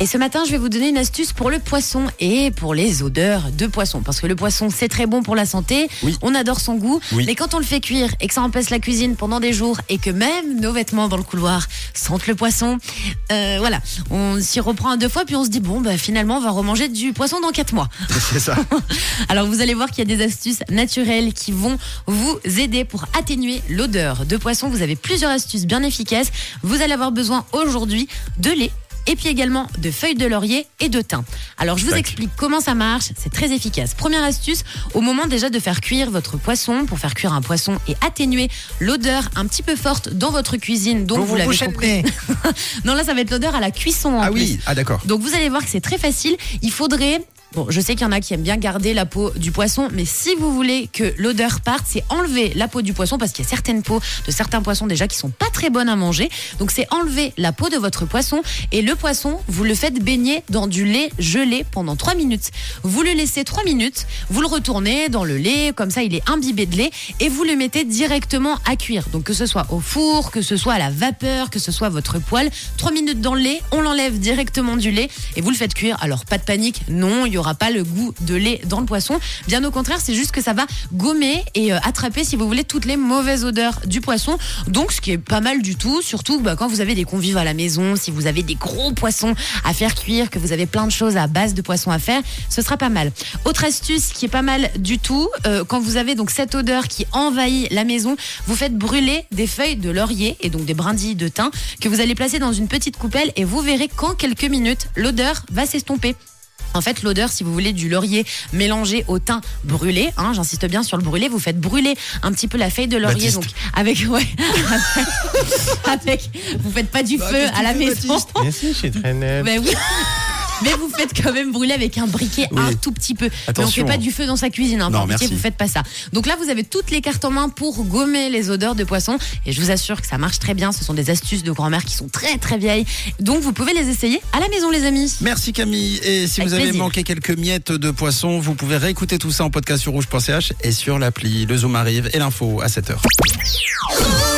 Et ce matin, je vais vous donner une astuce pour le poisson et pour les odeurs de poisson. Parce que le poisson, c'est très bon pour la santé. Oui. On adore son goût. Oui. Mais quand on le fait cuire et que ça empêche la cuisine pendant des jours et que même nos vêtements dans le couloir sentent le poisson, euh, voilà. On s'y reprend un deux fois puis on se dit, bon, bah, finalement, on va remanger du poisson dans quatre mois. C'est ça. Alors vous allez voir qu'il y a des astuces naturelles qui vont vous aider pour atténuer l'odeur de poisson. Vous avez plusieurs astuces bien efficaces. Vous allez avoir besoin aujourd'hui de lait. Et puis également de feuilles de laurier et de thym. Alors je vous Tac. explique comment ça marche, c'est très efficace. Première astuce, au moment déjà de faire cuire votre poisson, pour faire cuire un poisson et atténuer l'odeur un petit peu forte dans votre cuisine, donc Vous vous, vous l'avez compris. non là ça va être l'odeur à la cuisson en Ah plus. oui, ah d'accord. Donc vous allez voir que c'est très facile. Il faudrait. Bon, je sais qu'il y en a qui aiment bien garder la peau du poisson, mais si vous voulez que l'odeur parte, c'est enlever la peau du poisson parce qu'il y a certaines peaux de certains poissons déjà qui sont pas très bonnes à manger. Donc c'est enlever la peau de votre poisson et le poisson, vous le faites baigner dans du lait gelé pendant 3 minutes. Vous le laissez 3 minutes, vous le retournez dans le lait, comme ça il est imbibé de lait et vous le mettez directement à cuire. Donc que ce soit au four, que ce soit à la vapeur, que ce soit votre poêle, 3 minutes dans le lait, on l'enlève directement du lait et vous le faites cuire. Alors pas de panique, non, il y aura pas le goût de lait dans le poisson. Bien au contraire, c'est juste que ça va gommer et euh, attraper, si vous voulez, toutes les mauvaises odeurs du poisson. Donc ce qui est pas mal du tout, surtout bah, quand vous avez des convives à la maison, si vous avez des gros poissons à faire cuire, que vous avez plein de choses à base de poisson à faire, ce sera pas mal. Autre astuce qui est pas mal du tout, euh, quand vous avez donc cette odeur qui envahit la maison, vous faites brûler des feuilles de laurier et donc des brindilles de thym que vous allez placer dans une petite coupelle et vous verrez qu'en quelques minutes, l'odeur va s'estomper. En fait, l'odeur, si vous voulez, du laurier mélangé au thym brûlé, hein, j'insiste bien sur le brûlé, vous faites brûler un petit peu la feuille de laurier, Baptiste. donc avec, ouais, avec, avec- vous faites pas du feu à la maison. Mais si, je suis très net. Mais oui. Mais vous faites quand même brûler avec un briquet Oui. un tout petit peu. Mais on Attention. fait pas du feu dans sa cuisine. Hein, Non, pitié, vous faites pas ça. Donc là, vous avez toutes les cartes en main pour gommer les odeurs de poisson. Et je vous assure que ça marche très bien. Ce sont des astuces de grand-mère qui sont très très vieilles. Donc vous pouvez les essayer à la maison, les amis. Merci Camille. Et si Avec vous avez plaisir. manqué quelques miettes de poisson, vous pouvez réécouter tout ça en podcast sur rouge.ch et sur l'appli Le Zoom arrive et l'info à 7h.